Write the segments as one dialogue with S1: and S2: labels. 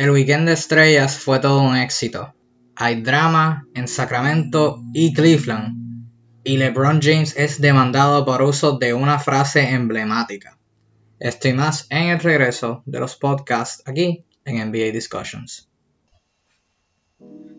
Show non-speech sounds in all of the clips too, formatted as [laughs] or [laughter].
S1: El weekend de estrellas fue todo un éxito. Hay drama en Sacramento y Cleveland. Y LeBron James es demandado por uso de una frase emblemática. Estoy más en el regreso de los podcasts aquí en NBA Discussions.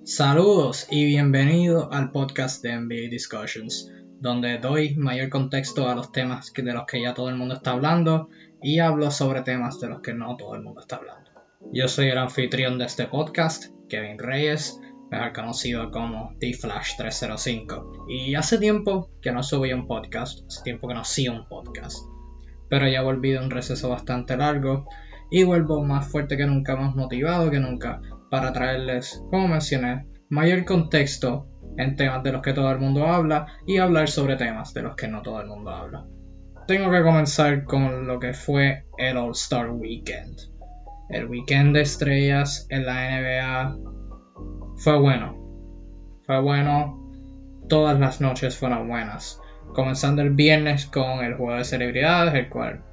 S1: Saludos y bienvenido al podcast de NBA Discussions, donde doy mayor contexto a los temas de los que ya todo el mundo está hablando y hablo sobre temas de los que no todo el mundo está hablando. Yo soy el anfitrión de este podcast, Kevin Reyes, mejor conocido como D-Flash305. Y hace tiempo que no subí un podcast, hace tiempo que no hacía un podcast. Pero ya volví de un receso bastante largo y vuelvo más fuerte que nunca, más motivado que nunca para traerles, como mencioné, mayor contexto en temas de los que todo el mundo habla y hablar sobre temas de los que no todo el mundo habla. Tengo que comenzar con lo que fue el All Star Weekend el weekend de estrellas en la NBA fue bueno. Fue bueno. Todas las noches fueron buenas. Comenzando el viernes con el juego de celebridades, el cual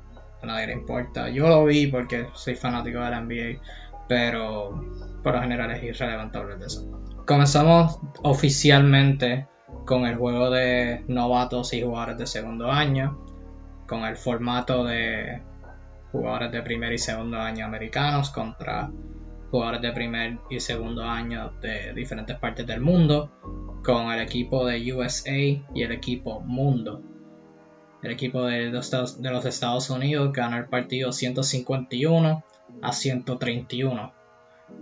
S1: a nadie le importa. Yo lo vi porque soy fanático de la NBA, pero por lo general es irrelevante de eso. Comenzamos oficialmente con el juego de novatos y jugadores de segundo año, con el formato de jugadores de primer y segundo año americanos contra jugadores de primer y segundo año de diferentes partes del mundo, con el equipo de USA y el equipo Mundo. El equipo de los, Estados, Unidos ganó el partido 151 a 131.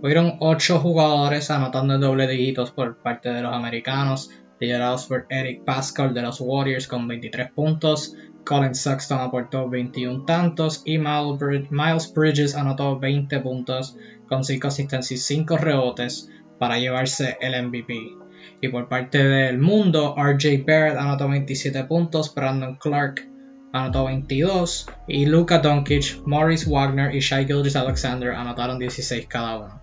S1: Fueron 8 jugadores anotando doble dígitos por parte de los americanos, liderados por Eric Pascal de los Warriors con 23 puntos, Colin Sexton aportó 21 tantos y Miles Bridges anotó 20 puntos con 5 asistencias y 5 rebotes para llevarse el MVP. Y por parte del mundo, RJ Barrett anotó 27 puntos, Brandon Clark anotó 22 y Luka Doncic, Morris Wagner y Shai Gilgis Alexander anotaron 16 cada uno.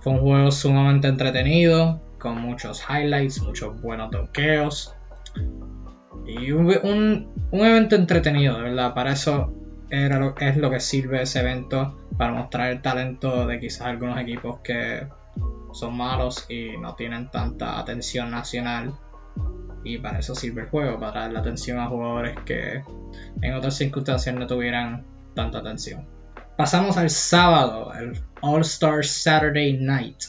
S1: Fue un juego sumamente entretenido, con muchos highlights, muchos buenos toqueos y un, evento entretenido, de verdad. Para eso es lo que sirve ese evento, para mostrar el talento de quizás algunos equipos que son malos y no tienen tanta atención nacional. Y para eso sirve el juego, para darle atención a jugadores que en otras circunstancias no tuvieran tanta atención. Pasamos al sábado, el All Star Saturday Night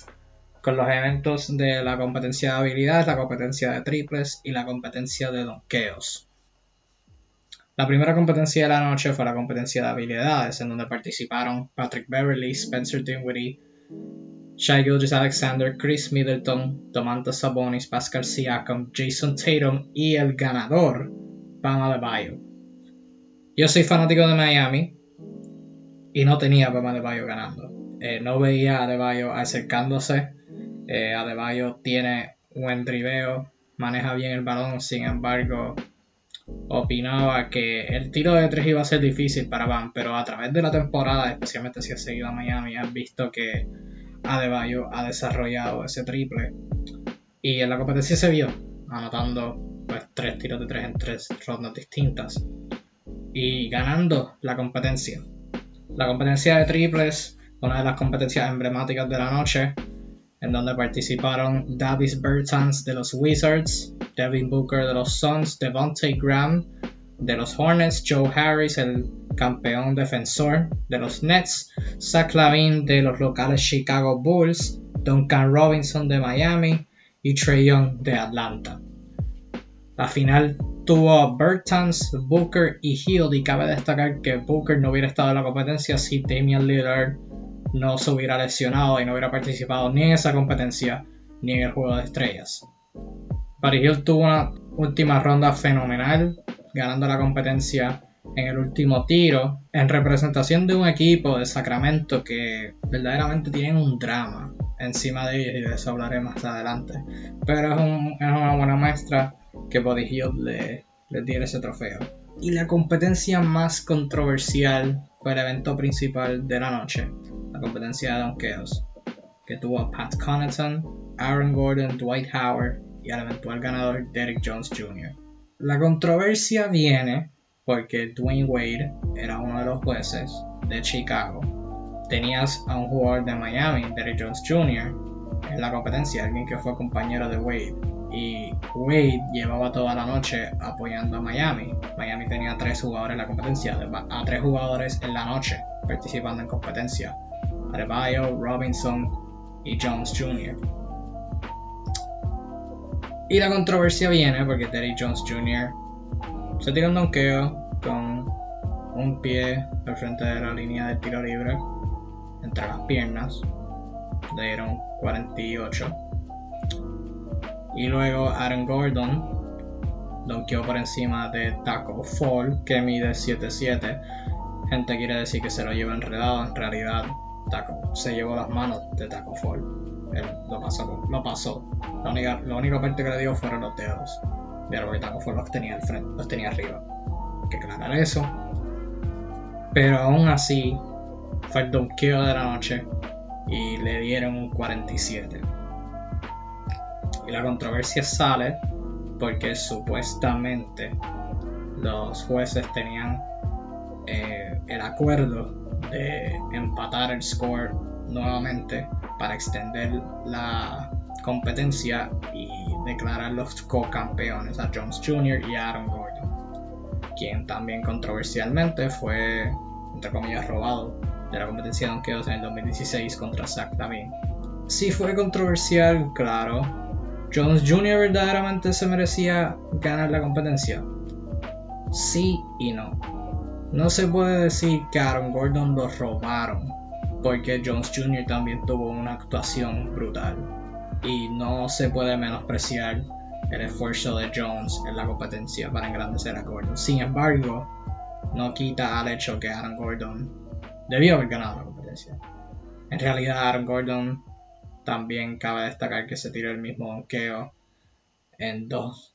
S1: con los eventos de la competencia de habilidades, la competencia de triples y la competencia de donkeos. La primera competencia de la noche fue la competencia de habilidades, en donde participaron Patrick Beverly, Spencer Dinwiddie, Shai Gilgis Alexander, Chris Middleton, Domantas Sabonis, Pascal Siakam, Jason Tatum y el ganador, Bam Adebayo. Yo soy fanático de Miami y no tenía a Bam Adebayo ganando. Eh, no veía a Adebayo acercándose eh, Adebayo tiene buen driveo, maneja bien el balón, sin embargo, opinaba que el tiro de tres iba a ser difícil para Van, pero a través de la temporada, especialmente si ha seguido a Miami, han visto que Adebayo ha desarrollado ese triple. Y en la competencia se vio, anotando pues, tres tiros de tres en tres rondas distintas. Y ganando la competencia. La competencia de triples, una de las competencias emblemáticas de la noche, en donde participaron Davis Bertans de los Wizards, Devin Booker de los Suns, Devontae Graham de los Hornets, Joe Harris, el campeón defensor de los Nets, Zach Lavin de los locales Chicago Bulls, Duncan Robinson de Miami y Trey Young de Atlanta. La final tuvo Bertans, Booker y Hill y cabe destacar que Booker no hubiera estado en la competencia si Damian Lillard no se hubiera lesionado y no hubiera participado ni en esa competencia ni en el juego de estrellas. Paris Hill tuvo una última ronda fenomenal, ganando la competencia en el último tiro, en representación de un equipo de Sacramento que verdaderamente tienen un drama encima de ellos y de eso hablaré más adelante. Pero es, una buena muestra que Body Hill le, le diera ese trofeo. Y la competencia más controversial fue el evento principal de la noche, la competencia de donkeos, que tuvo a Pat Connaughton, Aaron Gordon, Dwight Howard y al eventual ganador Derek Jones Jr. La controversia viene porque Dwayne Wade era uno de los jueces de Chicago tenías a un jugador de Miami, Derrick Jones Jr., en la competencia, alguien que fue compañero de Wade. Y Wade llevaba toda la noche apoyando a Miami. Miami tenía tres jugadores en la competencia, a tres jugadores en la noche participando en competencia. Adebayo, Robinson y Jones Jr. Y la controversia viene porque Derrick Jones Jr. se tiró un donqueo con un pie al frente de la línea de tiro libre entre las piernas. Le dieron 48. Y luego Aaron Gordon donkeó por encima de Taco Fall, que mide 7'7. Gente quiere decir que se lo lleva enredado. En realidad, Taco se llevó las manos de Taco Fall. Él lo pasó. Lo pasó. La única, la única parte que le dio fueron los dedos. Pero que Taco Fall los tenía al frente, los tenía arriba. Hay que aclarar eso. Pero aún así, fue el donkeo de la noche y le dieron un 47. Y la controversia sale porque supuestamente los jueces tenían eh, el acuerdo de empatar el score nuevamente para extender la competencia y declarar los co-campeones a Jones Jr. y Aaron Gordon, quien también controversialmente fue, entre comillas, robado de la competencia de donkeos en el 2016 contra Zach Lavin. Sí fue controversial, claro. Jones Jr. verdaderamente se merecía ganar la competencia. Sí y no. No se puede decir que Aaron Gordon lo robaron, porque Jones Jr. también tuvo una actuación brutal. Y no se puede menospreciar el esfuerzo de Jones en la competencia para engrandecer a Gordon. Sin embargo, no quita al hecho que Aaron Gordon debió haber ganado la competencia. En realidad, Aaron Gordon también cabe destacar que se tiró el mismo donqueo en dos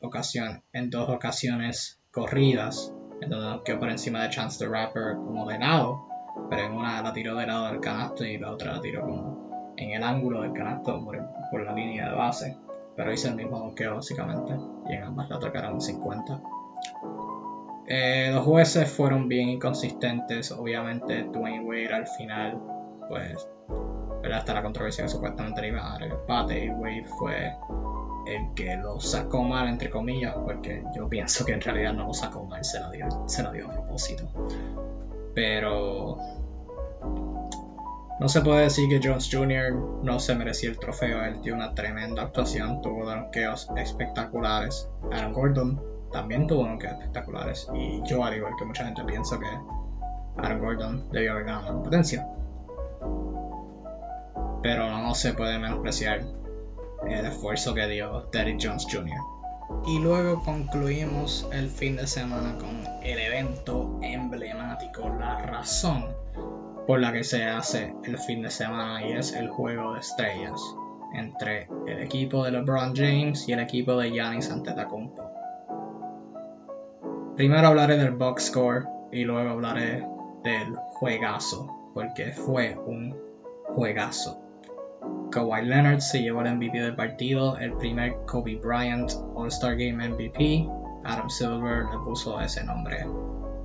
S1: ocasiones, corridas en donde por encima de Chance the Rapper como de lado, pero en una la tiró de lado del canasto y la otra la tiró como en el ángulo del canasto por, la línea de base, pero hizo el mismo donkeo básicamente y en ambas la tocaron 50. Eh, los jueces fueron bien inconsistentes, obviamente Dwayne Wade al final, pues, hasta la controversia que supuestamente le iba a dar el empate y Wade fue el que lo sacó mal, entre comillas, porque yo pienso que en realidad no lo sacó mal, se lo dio, se dio a propósito. Pero no se puede decir que Jones Jr. no se merecía el trofeo, él dio una tremenda actuación, tuvo donkeos espectaculares. Aaron Gordon también tuvo donkeos espectaculares y yo al igual que mucha gente pienso que Aaron Gordon debió haber ganado la competencia. Pero no se puede menospreciar el esfuerzo que dio Derrick Jones Jr. Y luego concluimos el fin de semana con el evento emblemático, la razón por la que se hace el fin de semana y es el juego de estrellas entre el equipo de LeBron James y el equipo de Giannis Antetokounmpo. Primero hablaré del box score y luego hablaré del juegazo, porque fue un juegazo. Kawhi Leonard se llevó el MVP del partido, el primer Kobe Bryant All-Star Game MVP. Adam Silver le puso ese nombre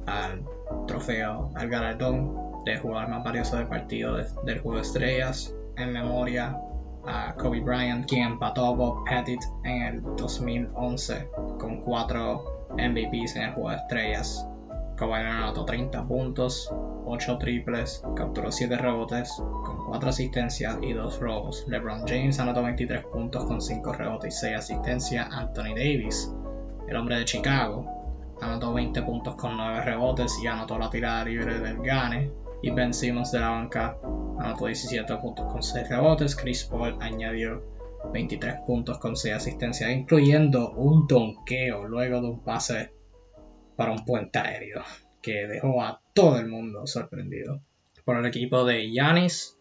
S1: al trofeo, al galardón de jugador más valioso del partido del juego de estrellas en memoria a Kobe Bryant, quien empató a Bob Pettit en el 2011 con cuatro MVPs en el juego de estrellas. Anotó 30 puntos, 8 triples, capturó 7 rebotes con 4 asistencias y 2 robos. LeBron James anotó 23 puntos con 5 rebotes y 6 asistencias. Anthony Davis, el hombre de Chicago, anotó 20 puntos con 9 rebotes y anotó la tirada libre del Gane. Y Ben Simmons de la banca anotó 17 puntos con 6 rebotes. Chris Paul añadió 23 puntos con 6 asistencias, incluyendo un donqueo luego de un pase para un puente aéreo que dejó a todo el mundo sorprendido. Por el equipo de Yanis,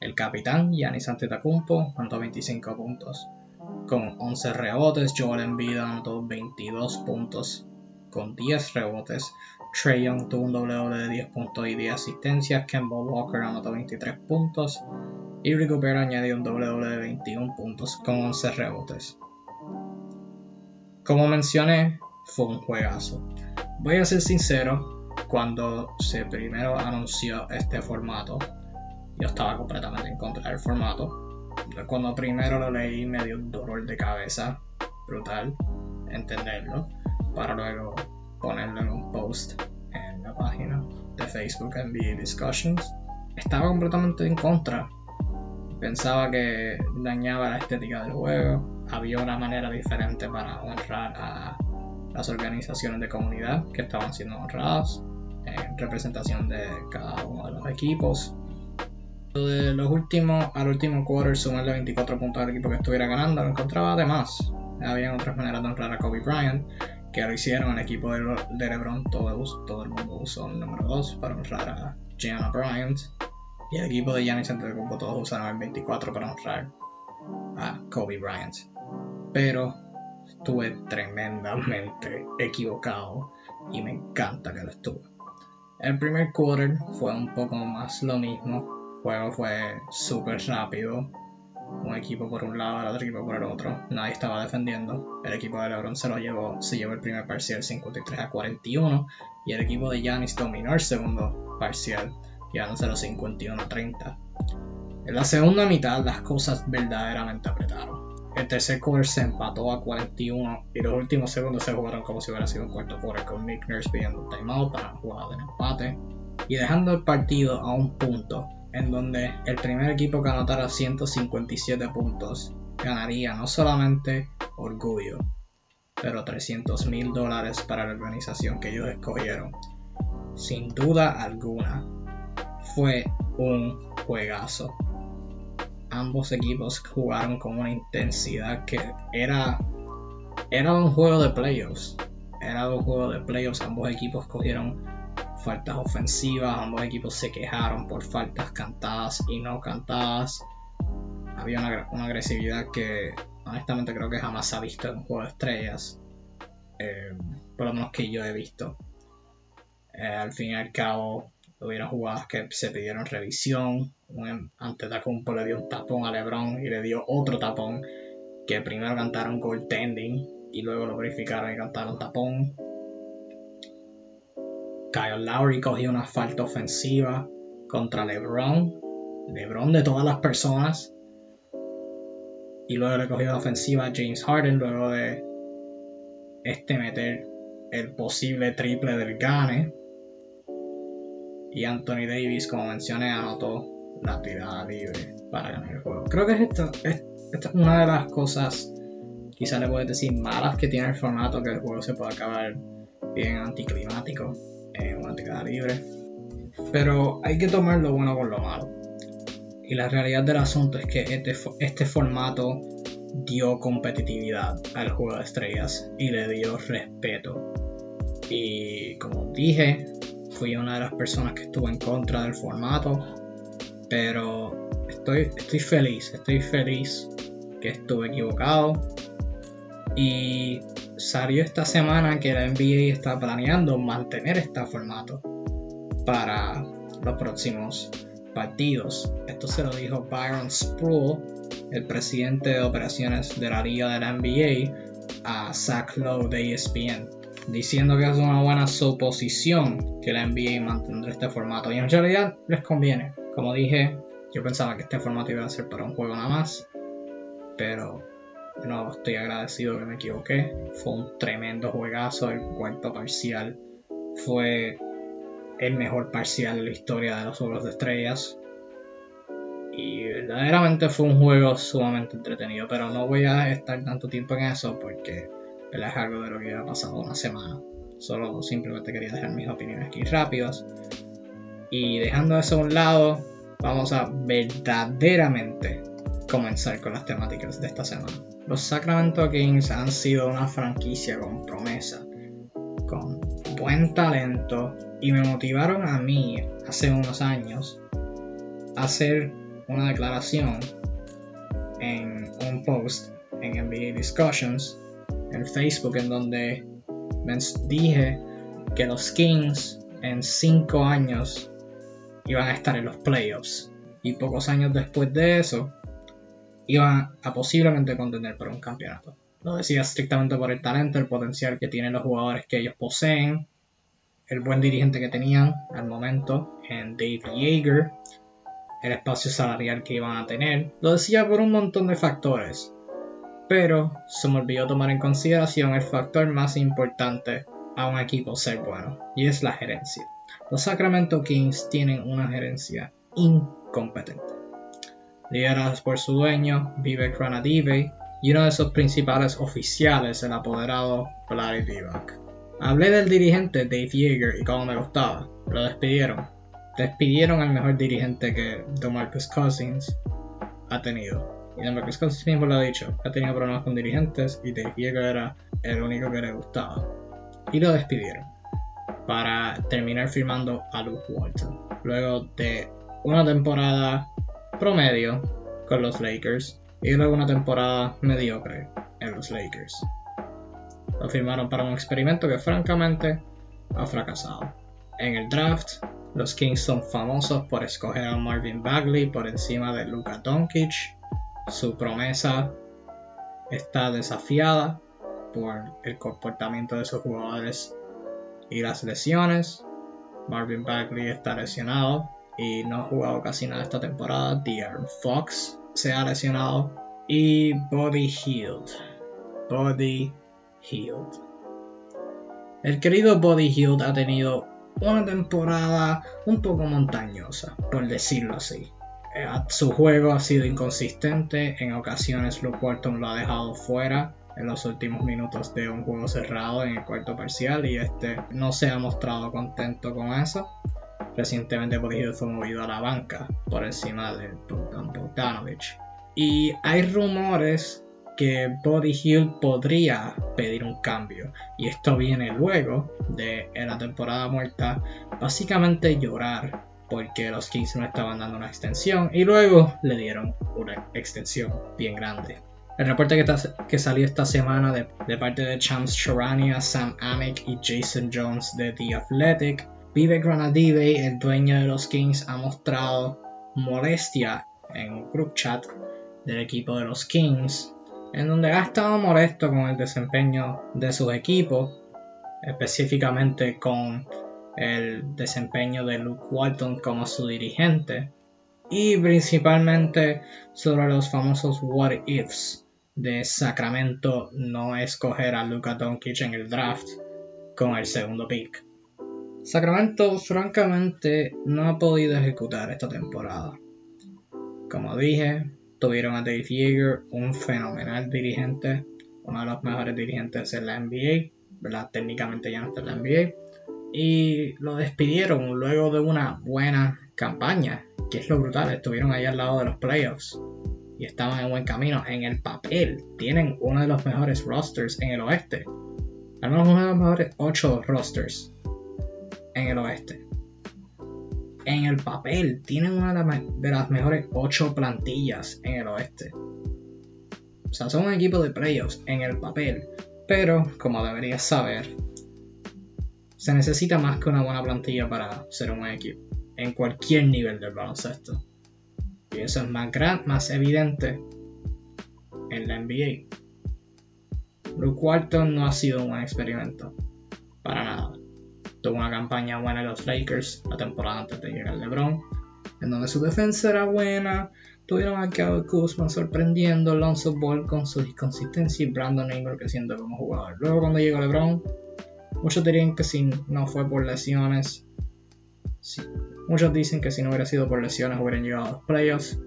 S1: el capitán Yanis Antetokounmpo anotó 25 puntos con 11 rebotes. Joel Embiid anotó 22 puntos con 10 rebotes. Trey Young tuvo un doble de 10 puntos y 10 asistencias. Kemba Walker anotó 23 puntos. Y Rico añadió un doble doble de 21 puntos con 11 rebotes. Como mencioné, fue un juegazo. Voy a ser sincero, cuando se primero anunció este formato, yo estaba completamente en contra del formato. Cuando primero lo leí me dio un dolor de cabeza brutal entenderlo para luego ponerlo en un post en la página de Facebook NBA Discussions. Estaba completamente en contra. Pensaba que dañaba la estética del juego. Había una manera diferente para honrar a las organizaciones de comunidad que estaban siendo honradas en representación de cada uno de los equipos. De los últimos, al último quarter, sumarle 24 puntos al equipo que estuviera ganando, lo encontraba además. Había otras maneras de honrar a Kobe Bryant, que lo hicieron. El equipo de, LeBron, todo, todo, el mundo usó el número 2 para honrar a Gianna Bryant. Y el equipo de Giannis Antetokounmpo todos usaron el 24 para honrar a Kobe Bryant. Pero estuve tremendamente [laughs] equivocado y me encanta que lo estuve. El primer quarter fue un poco más lo mismo. El juego fue súper rápido. Un equipo por un lado, el otro equipo por el otro. Nadie estaba defendiendo. El equipo de LeBron se lo llevó, se llevó el primer parcial 53 a 41 y el equipo de Giannis dominó el segundo parcial, llevándoselo 51 a 30. En la segunda mitad las cosas verdaderamente apretaron. El tercer quarter se empató a 41 y los últimos segundos se jugaron como si hubiera sido un cuarto quarter con Nick Nurse pidiendo un timeout para jugar de empate y dejando el partido a un punto en donde el primer equipo que anotara 157 puntos ganaría no solamente orgullo, pero 300 mil dólares para la organización que ellos escogieron. Sin duda alguna, fue un juegazo ambos equipos jugaron con una intensidad que era, era un juego de playoffs. Era un juego de playoffs. Ambos equipos cogieron faltas ofensivas. Ambos equipos se quejaron por faltas cantadas y no cantadas. Había una, agresividad que honestamente creo que jamás se ha visto en un juego de estrellas. Eh, por lo menos que yo he visto. Eh, al fin y al cabo, hubieron jugadas que se pidieron revisión. Ante Tacumpo le dio un tapón a LeBron y le dio otro tapón. Que primero cantaron goaltending y luego lo verificaron y cantaron tapón. Kyle Lowry cogió una falta ofensiva contra LeBron. LeBron de todas las personas. Y luego le cogió la ofensiva a James Harden luego de este meter el posible triple del Gane y Anthony Davis, como mencioné, anotó la tirada libre para ganar el juego. Creo que esta, es, una de las cosas, quizás le puedes decir, malas que tiene el formato, que el juego se puede acabar bien anticlimático en una tirada libre. Pero hay que tomar lo bueno con lo malo. Y la realidad del asunto es que este, este formato dio competitividad al juego de estrellas y le dio respeto. Y como dije, fui una de las personas que estuvo en contra del formato, pero estoy, estoy feliz, estoy feliz que estuve equivocado. Y salió esta semana que la NBA está planeando mantener este formato para los próximos partidos. Esto se lo dijo Byron Spruill, el presidente de operaciones de la liga de la NBA, a Zach Lowe de ESPN diciendo que es una buena suposición que la NBA mantendrá este formato. Y en realidad les conviene. Como dije, yo pensaba que este formato iba a ser para un juego nada más. Pero no estoy agradecido que me equivoqué. Fue un tremendo juegazo. El cuarto parcial fue el mejor parcial de la historia de los Juegos de Estrellas. Y verdaderamente fue un juego sumamente entretenido. Pero no voy a estar tanto tiempo en eso porque es algo de lo que ha pasado una semana. Solo simplemente quería dejar mis opiniones aquí rápidas. Y dejando eso a un lado, vamos a verdaderamente comenzar con las temáticas de esta semana. Los Sacramento Kings han sido una franquicia con promesa, con buen talento y me motivaron a mí hace unos años a hacer una declaración en un post en NBA Discussions en Facebook en donde dije que los Kings en 5 años iban a estar en los playoffs y pocos años después de eso iban a posiblemente contender por un campeonato. Lo decía estrictamente por el talento, el potencial que tienen los jugadores que ellos poseen el buen dirigente que tenían al momento en Dave Yeager, el espacio salarial que iban a tener. Lo decía por un montón de factores, pero se me olvidó tomar en consideración el factor más importante a un equipo ser bueno, y es la gerencia. Los Sacramento Kings tienen una gerencia incompetente. Lideradas por su dueño, Vivek Ranadive, y uno de sus principales oficiales, el apoderado Vlad Divac. Hablé del dirigente Dave Yeager y cómo me gustaba. Lo despidieron. Despidieron al mejor dirigente que DeMarcus Cousins ha tenido. Y DeMarcus Cousins mismo lo ha dicho. Ha tenido problemas con dirigentes y Dave Yeager era el único que le gustaba. Y lo despidieron. Para terminar firmando a Luke Walton. Luego de una temporada promedio con los Lakers y luego una temporada mediocre en los Lakers. Lo firmaron para un experimento que francamente ha fracasado. En el draft, los Kings son famosos por escoger a Marvin Bagley por encima de Luka Doncic. Su promesa está desafiada por el comportamiento de sus jugadores y las lesiones. Marvin Bagley está lesionado y no ha jugado casi nada esta temporada. De'Aaron Fox se ha lesionado y Body Healed. Body Healed. El querido Body Healed ha tenido una temporada un poco montañosa, por decirlo así. Eh, su juego ha sido inconsistente, en ocasiones Luke Walton lo ha dejado fuera en los últimos minutos de un juego cerrado en el cuarto parcial y este no se ha mostrado contento con eso. Recientemente Body Healed fue movido a la banca por encima de Bogdan Bogdanovich. Y hay rumores que Body Hill podría pedir un cambio. Y esto viene luego de en la temporada muerta básicamente llorar porque los Kings no estaban dando una extensión y luego le dieron una extensión bien grande. El reporte que, salió esta semana de, de parte de Chams Charania, Sam Amick y Jason Jones de The Athletic, Vivek Ranadive, el dueño de los Kings, ha mostrado molestia en un group chat del equipo de los Kings, en donde ha estado molesto con el desempeño de su equipo, específicamente con el desempeño de Luke Walton como su dirigente, y principalmente sobre los famosos what ifs de Sacramento no escoger a Luka Doncic en el draft con el segundo pick. Sacramento francamente no ha podido ejecutar esta temporada. Como dije, Tuvieron a Dave Yeager, un fenomenal dirigente, uno de los mejores dirigentes en la NBA, ¿verdad? Técnicamente ya no está en la NBA. Y lo despidieron luego de una buena campaña, que es lo brutal, estuvieron ahí al lado de los playoffs y estaban en buen camino. En el papel tienen uno de los mejores rosters en el oeste. Al menos uno de los mejores 8 rosters en el oeste en el papel tienen una de las mejores 8 plantillas en el oeste. O sea, son un equipo de playoffs en el papel. Pero, como deberías saber, se necesita más que una buena plantilla para ser un buen equipo. En cualquier nivel del baloncesto. Y eso es más, gran, más evidente en la NBA. Luke Walton no ha sido un buen experimento. Para nada tuvo una campaña buena en los Lakers la temporada antes de llegar LeBron, en donde su defensa era buena. Tuvieron a Kyle Kuzma sorprendiendo, Lonzo Ball con su inconsistencia y Brandon Ingram creciendo como jugador. Luego cuando llegó LeBron, muchos dirían que si no fue por lesiones, muchos dicen que si no hubiera sido por lesiones hubieran llegado a los playoffs.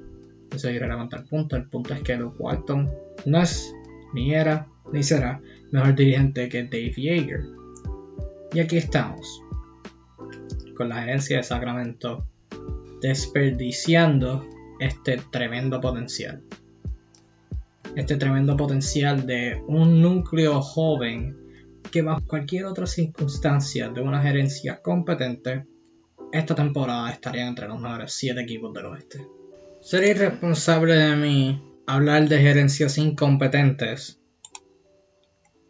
S1: Eso es irrelevante el punto. El punto es que Luke Walton no es, ni era, ni será mejor dirigente que Dave Yeager. Y aquí estamos, con la gerencia de Sacramento, desperdiciando este tremendo potencial. Este tremendo potencial de un núcleo joven que bajo cualquier otra circunstancia de una gerencia competente, esta temporada estaría entre los mejores 7 equipos del oeste. Sería irresponsable de mí hablar de gerencias incompetentes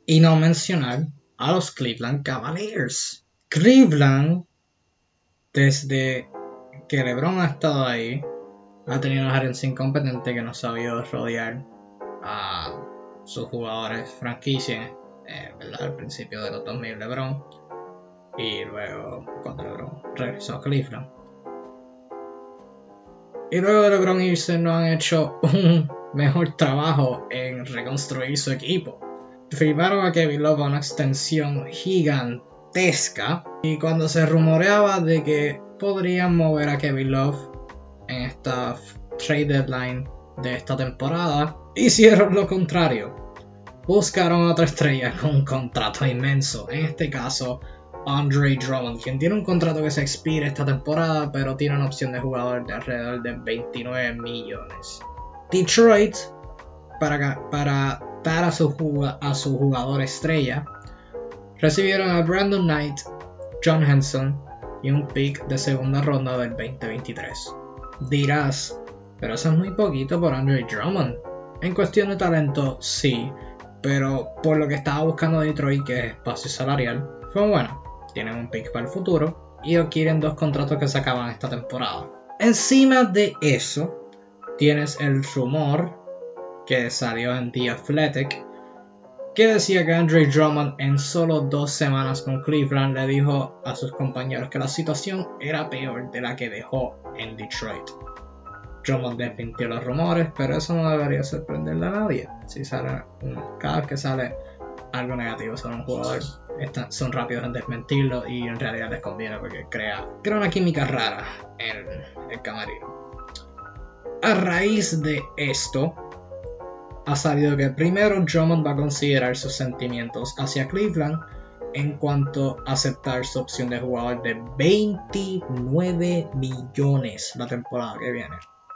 S1: y no mencionar a los Cleveland Cavaliers. Cleveland, desde que LeBron ha estado ahí, ha tenido una gerencia incompetente que no ha sabido rodear a sus jugadores franquicia, eh. Al principio de los 2000 LeBron. y luego cuando LeBron regresó a Cleveland. Y luego de LeBron irse no han hecho [laughs] un mejor trabajo en reconstruir su equipo. Firmaron a Kevin Love a una extensión gigantesca y cuando se rumoreaba de que podrían mover a Kevin Love en esta trade deadline de esta temporada, hicieron lo contrario. Buscaron otra estrella con un contrato inmenso, en este caso Andre Drummond, quien tiene un contrato que se expira esta temporada, pero tiene una opción de jugador de alrededor de 29 millones. Detroit, para, para dar a su, a su jugador estrella, recibieron a Brandon Knight, John Henson y un pick de segunda ronda del 2023. Dirás, pero eso es muy poquito por Andre Drummond. En cuestión de talento, sí, pero por lo que estaba buscando Detroit, que es espacio salarial, fue bueno tienen un pick para el futuro y adquieren dos contratos que se acaban esta temporada. Encima de eso, tienes el rumor que salió en The Athletic que decía que Andre Drummond en solo dos semanas con Cleveland le dijo a sus compañeros que la situación era peor de la que dejó en Detroit. Drummond desmintió los rumores, pero eso no debería sorprenderle a nadie. Si sale cada vez que sale algo negativo sobre un jugador, son rápidos en desmentirlo y en realidad les conviene porque crea, crea una química rara en el camarino. A raíz de esto, ha salido que primero Drummond va a considerar sus sentimientos hacia Cleveland en cuanto a aceptar su opción de jugador de 29 millones la temporada que viene.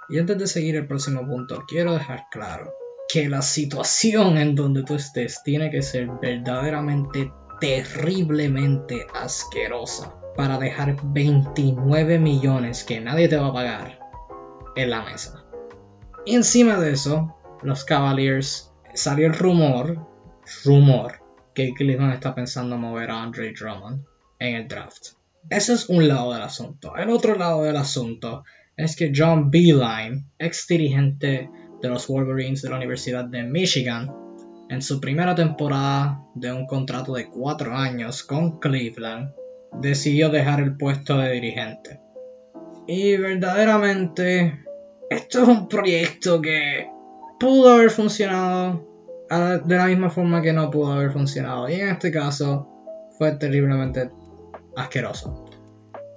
S1: Y antes de seguir el próximo punto, quiero dejar claro que la situación en donde tú estés tiene que ser verdaderamente terriblemente asquerosa para dejar 29 millones que nadie te va a pagar en la mesa. Y encima de eso, los Cavaliers salió el rumor, rumor, que Cleveland está pensando mover a Andre Drummond en el draft. Ese es un lado del asunto. El otro lado del asunto es que John Beeline, ex dirigente de los Wolverines de la Universidad de Michigan, en su primera temporada de un contrato de cuatro años con Cleveland, decidió dejar el puesto de dirigente. Y verdaderamente, esto es un proyecto que pudo haber funcionado de la misma forma que no pudo haber funcionado. Y en este caso, fue terriblemente asqueroso.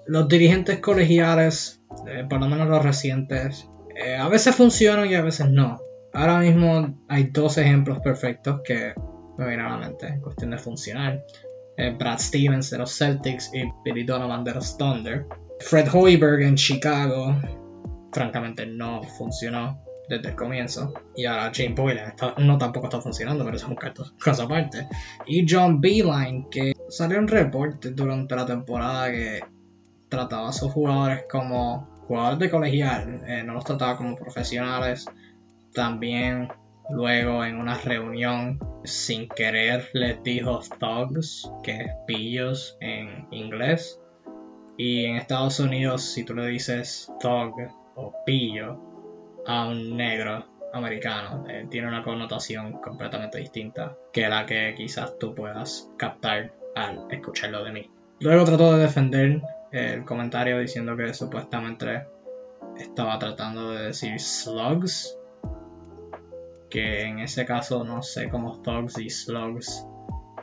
S1: Los dirigentes colegiales, eh, por lo menos los recientes, eh, a veces funcionan y a veces no. Ahora mismo hay dos ejemplos perfectos que me vienen a la mente en cuestión de funcionar. Eh, Brad Stevens de los Celtics y Billy Donovan de los Thunder. Fred Hoiberg en Chicago, francamente no funcionó desde el comienzo. Y ahora Jane Boylan no tampoco está funcionando, pero eso es un caso aparte. Y John Beeline, que salió un reporte durante la temporada que trataba a sus jugadores como jugadores de colegial, eh, no los trataba como profesionales también luego en una reunión sin querer les dijo thugs, que es pillos en inglés. Y en Estados Unidos si tú le dices thug o pillo a un negro americano, eh, tiene una connotación completamente distinta que la que quizás tú puedas captar al escucharlo de mí. Luego trató de defender el comentario diciendo que supuestamente estaba tratando de decir slugs que en ese caso no sé cómo Thugs y Slugs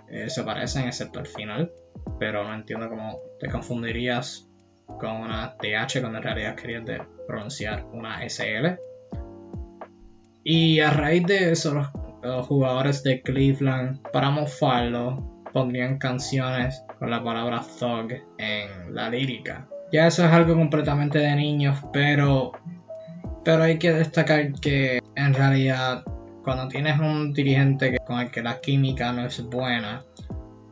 S1: eh, se parecen excepto al final, pero no entiendo cómo te confundirías con una TH cuando en realidad querías pronunciar una SL. Y a raíz de eso, los, jugadores de Cleveland, para mofarlo, pondrían canciones con la palabra thug en la lírica. Ya eso es algo completamente de niños, pero, pero hay que destacar que en realidad cuando tienes un dirigente con el que la química no es buena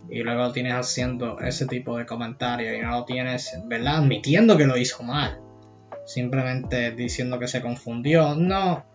S1: y luego tienes haciendo ese tipo de comentarios y no lo tienes, ¿verdad? Admitiendo que lo hizo mal, simplemente diciendo que se confundió, no.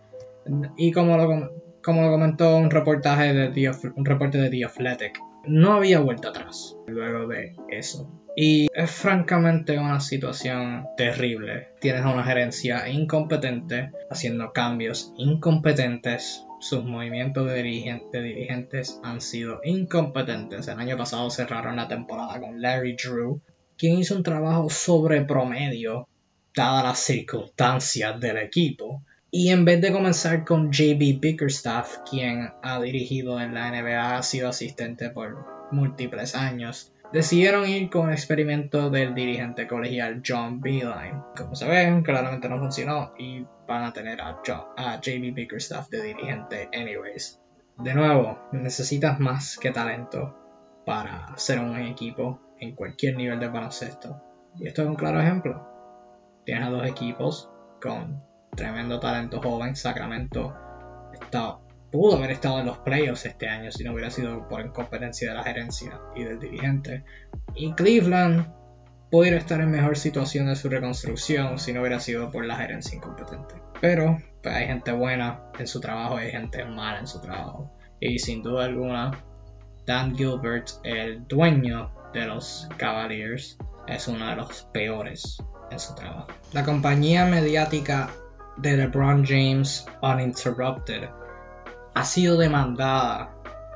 S1: Y como lo, como lo comentó un reportaje de un reporte de The Athletic, No había vuelta atrás luego de eso. Y es francamente una situación terrible. Tienes una gerencia incompetente haciendo cambios incompetentes. Sus movimientos de, dirigentes han sido incompetentes. El año pasado cerraron la temporada con Larry Drew, quien hizo un trabajo sobre promedio, dadas las circunstancias del equipo. Y en vez de comenzar con JB Bickerstaff, quien ha dirigido en la NBA, ha sido asistente por múltiples años, decidieron ir con el experimento del dirigente colegial John Beeline. Como se ven, claramente no funcionó y van a tener a, JB Bickerstaff de dirigente anyways. De nuevo, necesitas más que talento para ser un equipo en cualquier nivel de baloncesto. Y esto es un claro ejemplo. Tienes a dos equipos con tremendo talento joven. Sacramento está pudo haber estado en los playoffs este año si no hubiera sido por incompetencia de la gerencia y del dirigente. Y Cleveland pudiera estar en mejor situación de su reconstrucción si no hubiera sido por la gerencia incompetente. Pero pues, hay gente buena en su trabajo y hay gente mala en su trabajo. Y sin duda alguna, Dan Gilbert, el dueño de los Cavaliers, es uno de los peores en su trabajo. La compañía mediática de LeBron James Uninterrupted ha sido demandada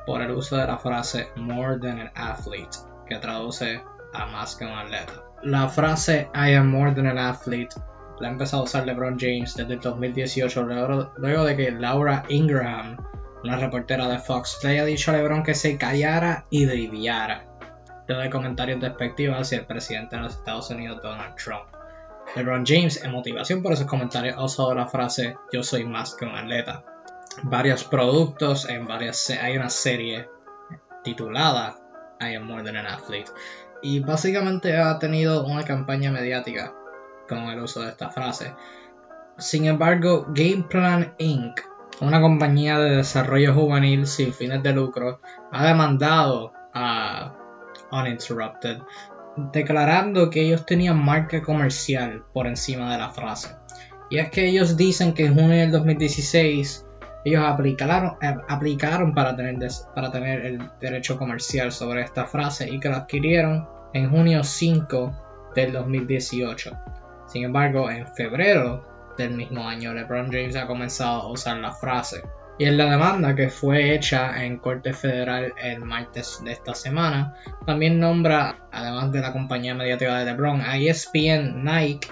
S1: por el uso de la frase more than an athlete, que traduce a más que un atleta. La frase I am more than an athlete la ha empezado a usar LeBron James desde el 2018, luego, de que Laura Ingraham, una reportera de Fox, le haya dicho a LeBron que se callara y driviara, de comentarios despectivos hacia el presidente de los Estados Unidos, Donald Trump. LeBron James, en motivación por esos comentarios, ha usado la frase yo soy más que un atleta varios productos, en varias hay una serie titulada I am more than an athlete y básicamente ha tenido una campaña mediática con el uso de esta frase. Sin embargo, Game Plan Inc., una compañía de desarrollo juvenil sin fines de lucro, ha demandado a Uninterrupted declarando que ellos tenían marca comercial por encima de la frase. Y es que ellos dicen que en junio del 2016 ellos aplicaron, eh, aplicaron para, tener para tener el derecho comercial sobre esta frase y que lo adquirieron en junio 5 del 2018. Sin embargo, en febrero del mismo año, LeBron James ha comenzado a usar la frase. Y en la demanda que fue hecha en Corte Federal el martes de esta semana, también nombra, además de la compañía mediática de LeBron, a ESPN, Nike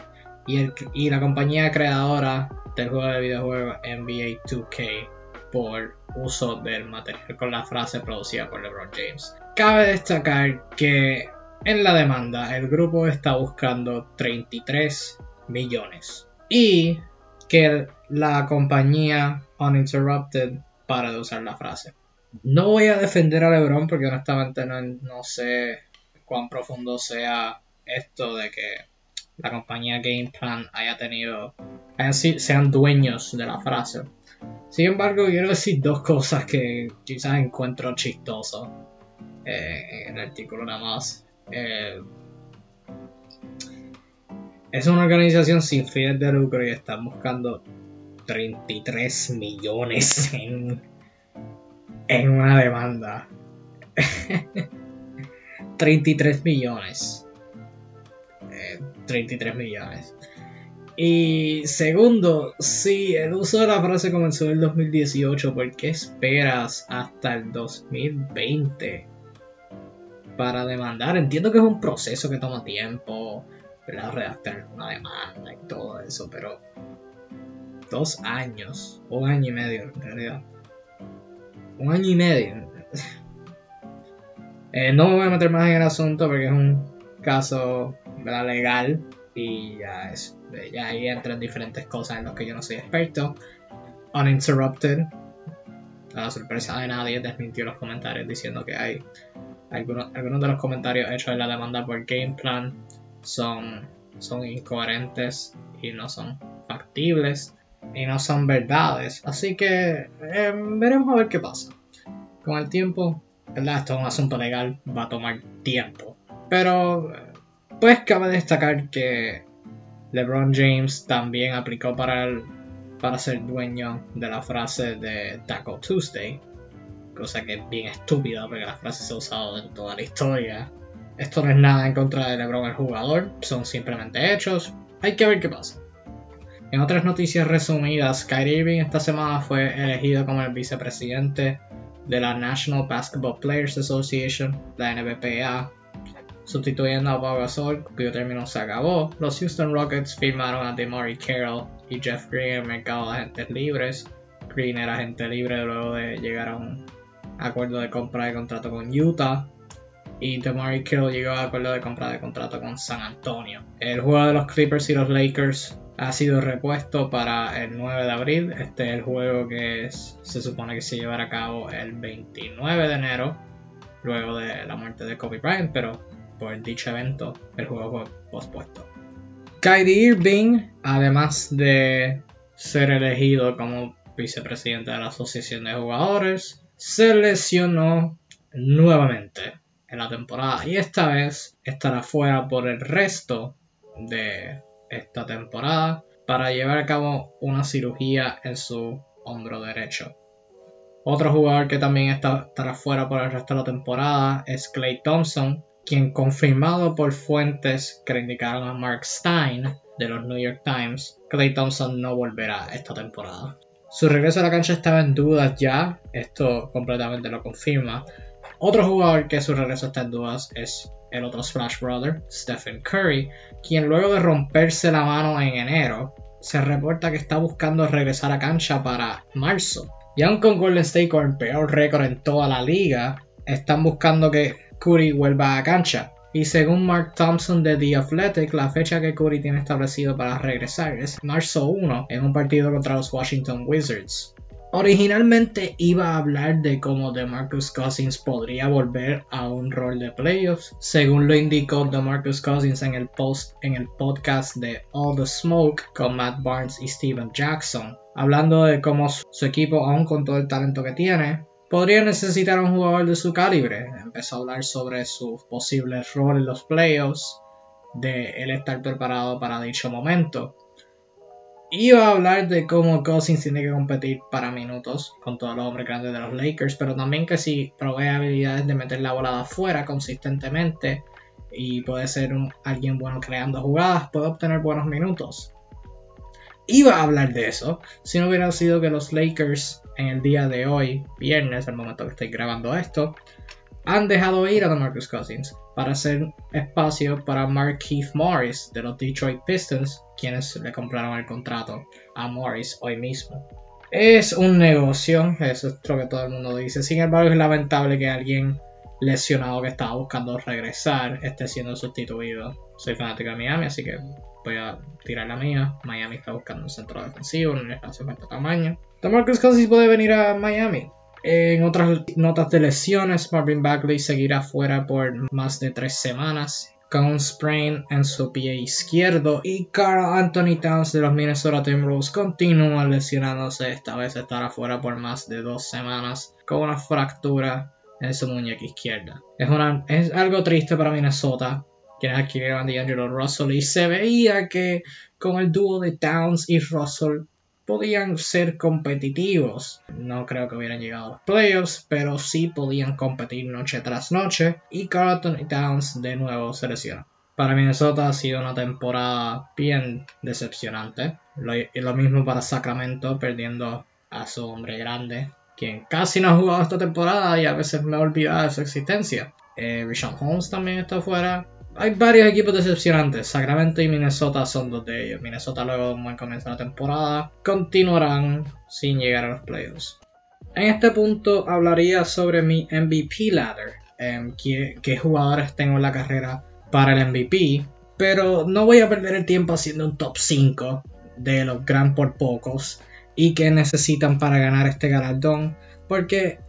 S1: y, y la compañía creadora del juego de videojuego NBA 2K por uso del material con la frase producida por LeBron James. Cabe destacar que en la demanda el grupo está buscando 33 millones y que la compañía Uninterrupted para de usar la frase. No voy a defender a LeBron porque honestamente no, no sé cuán profundo sea esto de que la compañía Game Plan haya tenido, sean dueños de la frase. Sin embargo, quiero decir dos cosas que quizás encuentro chistoso eh, en el artículo nada más. Eh, es una organización sin fines de lucro y están buscando 33 millones en, en una demanda. [laughs] 33 millones. 33 millones. Y segundo, si el uso de la frase comenzó en el 2018, ¿por qué esperas hasta el 2020 para demandar? Entiendo que es un proceso que toma tiempo, ¿verdad? Redactar una demanda y todo eso, pero dos años, un año y medio en realidad. Un año y medio. [laughs] Eh, no me voy a meter más en el asunto porque es un caso legal y ya, es, ya ahí entran diferentes cosas en las que yo no soy experto. Uninterrupted, a la sorpresa de nadie, desmintió los comentarios diciendo que hay algunos, algunos de los comentarios hechos en la demanda por Game Plan son, son incoherentes y no son factibles y no son verdades. Así que eh, veremos a ver qué pasa. Con el tiempo, ¿verdad? Esto es un asunto legal, va a tomar tiempo. Pero pues cabe destacar que LeBron James también aplicó para, para ser dueño de la frase de Taco Tuesday. cosa que es bien estúpida porque la frase se ha usado en toda la historia. Esto no es nada en contra de LeBron el jugador, son simplemente hechos. Hay que ver qué pasa. En otras noticias resumidas, Kyrie Irving esta semana fue elegido como el vicepresidente de la National Basketball Players Association, la NBPA, sustituyendo a Bob Gasol, cuyo término se acabó. Los Houston Rockets firmaron a DeMarie Carroll y Jeff Green en el mercado de agentes libres. Green era agente libre luego de llegar a un acuerdo de compra de contrato con Utah. Y DeMarie Carroll llegó a acuerdo de compra de contrato con San Antonio. El juego de los Clippers y los Lakers ha sido repuesto para el 9 de abril. Este es el juego que se supone que se llevará a cabo el 29 de enero, luego de la muerte de Kobe Bryant, pero por dicho evento el juego fue pospuesto. Kyrie Irving, además de ser elegido como vicepresidente de la Asociación de Jugadores, se lesionó nuevamente en la temporada y esta vez estará fuera por el resto de esta temporada para llevar a cabo una cirugía en su hombro derecho. Otro jugador que también estará fuera por el resto de la temporada es Clay Thompson, quien confirmado por fuentes que indicaron a Mark Stein de los New York Times, Clay Thompson no volverá esta temporada. Su regreso a la cancha estaba en dudas ya, esto completamente lo confirma. Otro jugador que su regreso está en dudas es el otro Splash Brother, Stephen Curry, quien luego de romperse la mano en enero, se reporta que está buscando regresar a cancha para marzo. Y aun con Golden State con el peor récord en toda la liga, están buscando que Curry vuelva a cancha. Y según Mark Thompson de The Athletic, la fecha que Curry tiene establecido para regresar es marzo 1 en un partido contra los Washington Wizards. Originalmente iba a hablar de cómo DeMarcus Cousins podría volver a un rol de playoffs, según lo indicó DeMarcus Cousins en el podcast de All the Smoke con Matt Barnes y Steven Jackson, hablando de cómo su equipo, aún con todo el talento que tiene, podría necesitar un jugador de su calibre. Empezó a hablar sobre su posible rol en los playoffs, de él estar preparado para dicho momento. Iba a hablar de cómo Cousins tiene que competir para minutos con todos los hombres grandes de los Lakers, pero también que si provee habilidades de meter la bola afuera consistentemente y puede ser alguien bueno creando jugadas, puede obtener buenos minutos. Iba a hablar de eso si no hubiera sido que los Lakers en el día de hoy, viernes, el momento que estoy grabando esto, han dejado ir a Marcus Cousins para hacer espacio para Mark Keith Morris de los Detroit Pistons, quienes le compraron el contrato a Morris hoy mismo. Es un negocio, eso es lo que todo el mundo dice. Sin embargo, es lamentable que alguien lesionado que estaba buscando regresar esté siendo sustituido. Soy fanático de Miami, así que voy a tirar la mía. Miami está buscando un centro defensivo, un espacio de tamaño. Marcus Cousins puede venir a Miami. En otras notas de lesiones, Marvin Bagley seguirá fuera por más de tres semanas con un sprain en su pie izquierdo y Carl Anthony Towns de los Minnesota Timberwolves continúa lesionándose, esta vez estará fuera por más de dos semanas con una fractura en su muñeca izquierda. Es, algo triste para Minnesota, quienes adquirieron a D'Angelo Russell y se veía que con el dúo de Towns y Russell podían ser competitivos. No creo que hubieran llegado a los playoffs, pero sí podían competir noche tras noche. Y Carlton y Towns de nuevo se lesionan. Para Minnesota ha sido una temporada bien decepcionante. Lo, lo mismo para Sacramento, perdiendo a su hombre grande, quien casi no ha jugado esta temporada y a veces me he olvidado de su existencia. Eh, Richard Holmes también está fuera hay varios equipos decepcionantes. Sacramento y Minnesota son dos de ellos. Minnesota luego buen comienzo de la temporada continuarán sin llegar a los playoffs. En este punto hablaría sobre mi MVP ladder. Em, qué, jugadores tengo en la carrera para el MVP. Pero no voy a perder el tiempo haciendo un top 5 de los gran por pocos y que necesitan para ganar este galardón. Porque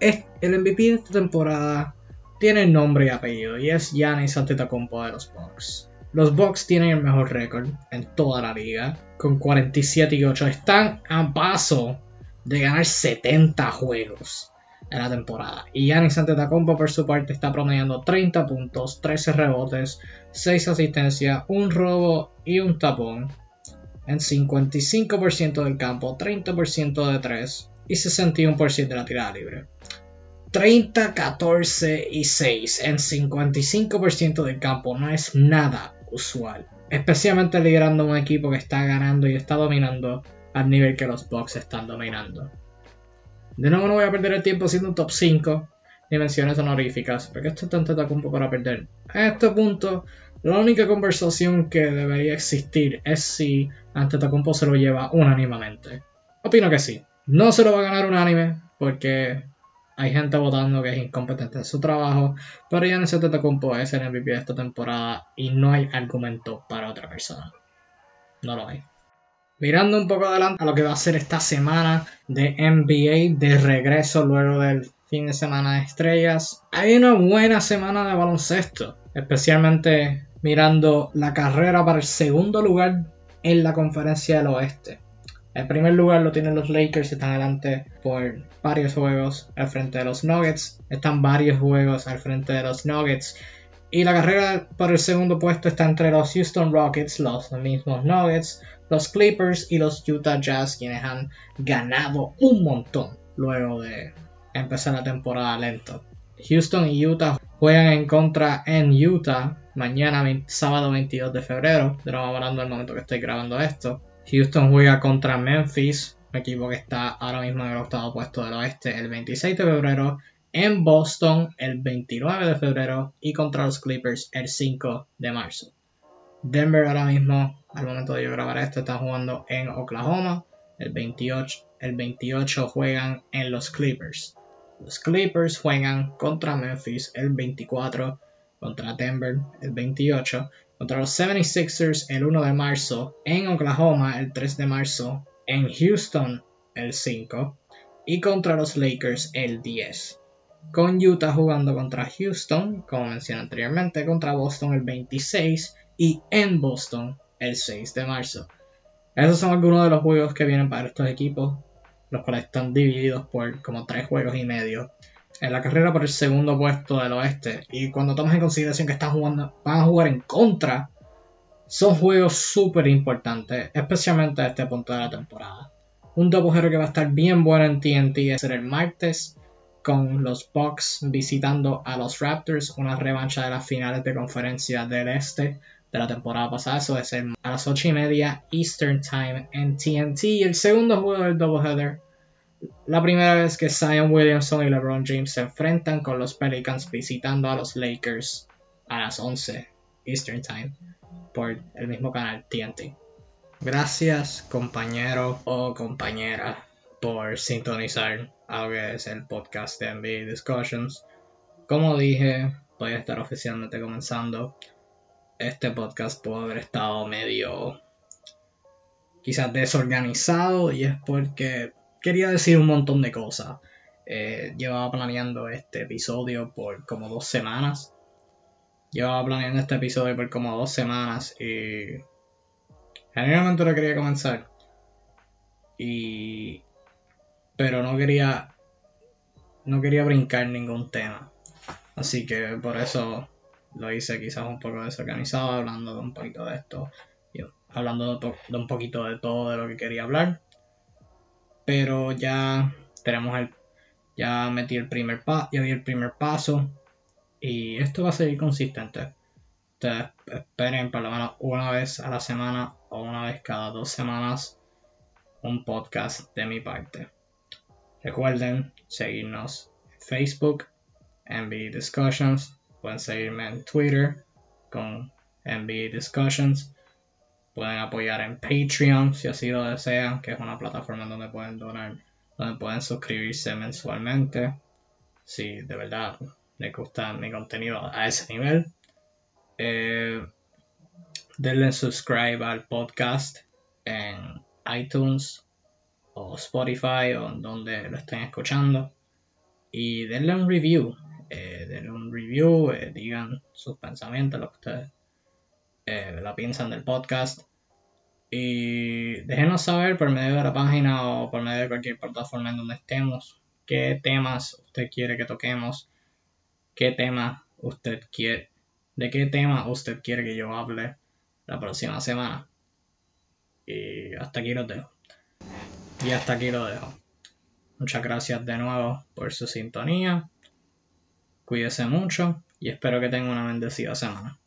S1: el MVP de esta temporada tiene nombre y apellido y es Giannis Antetokounmpo de los Bucks. Los Bucks tienen el mejor récord en toda la liga, con 47 y 8. Están a paso de ganar 70 juegos en la temporada. Y Giannis Antetokounmpo por su parte está promediando 30 puntos, 13 rebotes, 6 asistencias, un robo y un tapón en 55% del campo, 30% de 3 y 61% de la tirada libre. 30, 14 y 6 en 55% del campo no es nada usual. Especialmente liderando un equipo que está ganando y está dominando al nivel que los Bucks están dominando. De nuevo no voy a perder el tiempo siendo un top 5 dimensiones honoríficas, porque esto es tanto Tacumpo para perder. A este punto, la única conversación que debería existir es si Antetokounmpo se lo lleva unánimamente. Opino que sí. No se lo va a ganar unánime, porque hay gente votando que es incompetente en su trabajo, pero Giannis Antetokounmpo es el MVP de esta temporada y no hay argumento para otra persona. No lo hay. Mirando un poco adelante a lo que va a ser esta semana de NBA de regreso luego del fin de semana de estrellas, hay una buena semana de baloncesto, especialmente mirando la carrera para el segundo lugar en la conferencia del oeste. El primer lugar lo tienen los Lakers, están adelante por varios juegos al frente de los Nuggets, están varios juegos al frente de los Nuggets. Y la carrera por el segundo puesto está entre los Houston Rockets, los mismos Nuggets, los Clippers y los Utah Jazz, quienes han ganado un montón luego de empezar la temporada lento. Houston y Utah juegan en contra en Utah mañana, sábado 22 de febrero. De nuevo hablando del momento que estoy grabando esto. Houston juega contra Memphis, un equipo que está ahora mismo en el octavo puesto del oeste, el 26 de febrero. En Boston, el 29 de febrero. Y contra los Clippers, el 5 de marzo. Denver ahora mismo, al momento de yo grabar esto, está jugando en Oklahoma. El 28, el 28 juegan en los Clippers. Los Clippers juegan contra Memphis el 24, contra Denver el 28, contra los 76ers el 1 de marzo, en Oklahoma el 3 de marzo, en Houston el 5 y contra los Lakers el 10 con Utah jugando contra Houston, como mencioné anteriormente, contra Boston el 26 y en Boston el 6 de marzo. Esos son algunos de los juegos que vienen para estos equipos, los cuales están divididos por como tres juegos y medio en la carrera por el segundo puesto del oeste. Y cuando tomas en consideración que están jugando, van a jugar en contra, son juegos súper importantes, especialmente a este punto de la temporada. Un doble que va a estar bien bueno en TNT es el martes con los Bucks visitando a los Raptors, una revancha de las finales de conferencia del Este de la temporada pasada. Eso es a las 8 y media Eastern Time en TNT. El segundo juego del doubleheader. La primera vez que Zion Williamson y LeBron James se enfrentan con los Pelicans visitando a los Lakers a las 11 Eastern Time por el mismo canal TNT. Gracias compañero o compañera por sintonizar a lo que es el podcast de NBA Discussions. Como dije, voy a estar oficialmente comenzando. Este podcast puede haber estado medio quizás desorganizado y es porque quería decir un montón de cosas. Eh, llevaba planeando este episodio por como dos semanas. Llevaba planeando este episodio por como dos semanas y generalmente lo quería comenzar. Y pero no quería no quería brincar ningún tema. Así que por eso lo hice quizás un poco desorganizado, hablando de un poquito de esto, hablando de, un poquito de todo de lo que quería hablar. Pero ya tenemos el, ya metí el primer paso, ya di el primer paso y esto va a seguir consistente. Ustedes esperen por lo menos una vez a la semana o una vez cada dos semanas un podcast de mi parte. Recuerden seguirnos en Facebook, MB Discussions. Pueden seguirme en Twitter con MB Discussions. Pueden apoyar en Patreon si así lo desean, que es una plataforma donde pueden donar, donde pueden suscribirse mensualmente. Si de verdad les gusta mi contenido a ese nivel. Eh, denle subscribe al podcast en iTunes o Spotify o donde lo estén escuchando y denle un review, eh, denle un review, eh, digan sus pensamientos, lo que ustedes eh, la piensan del podcast y déjenos saber por medio de la página o por medio de cualquier plataforma en donde estemos qué temas usted quiere que toquemos, qué tema usted quiere, de qué tema usted quiere que yo hable la próxima semana. Y hasta aquí lo dejo. Y hasta aquí lo dejo. Muchas gracias de nuevo por su sintonía. Cuídese mucho y espero que tenga una bendecida semana.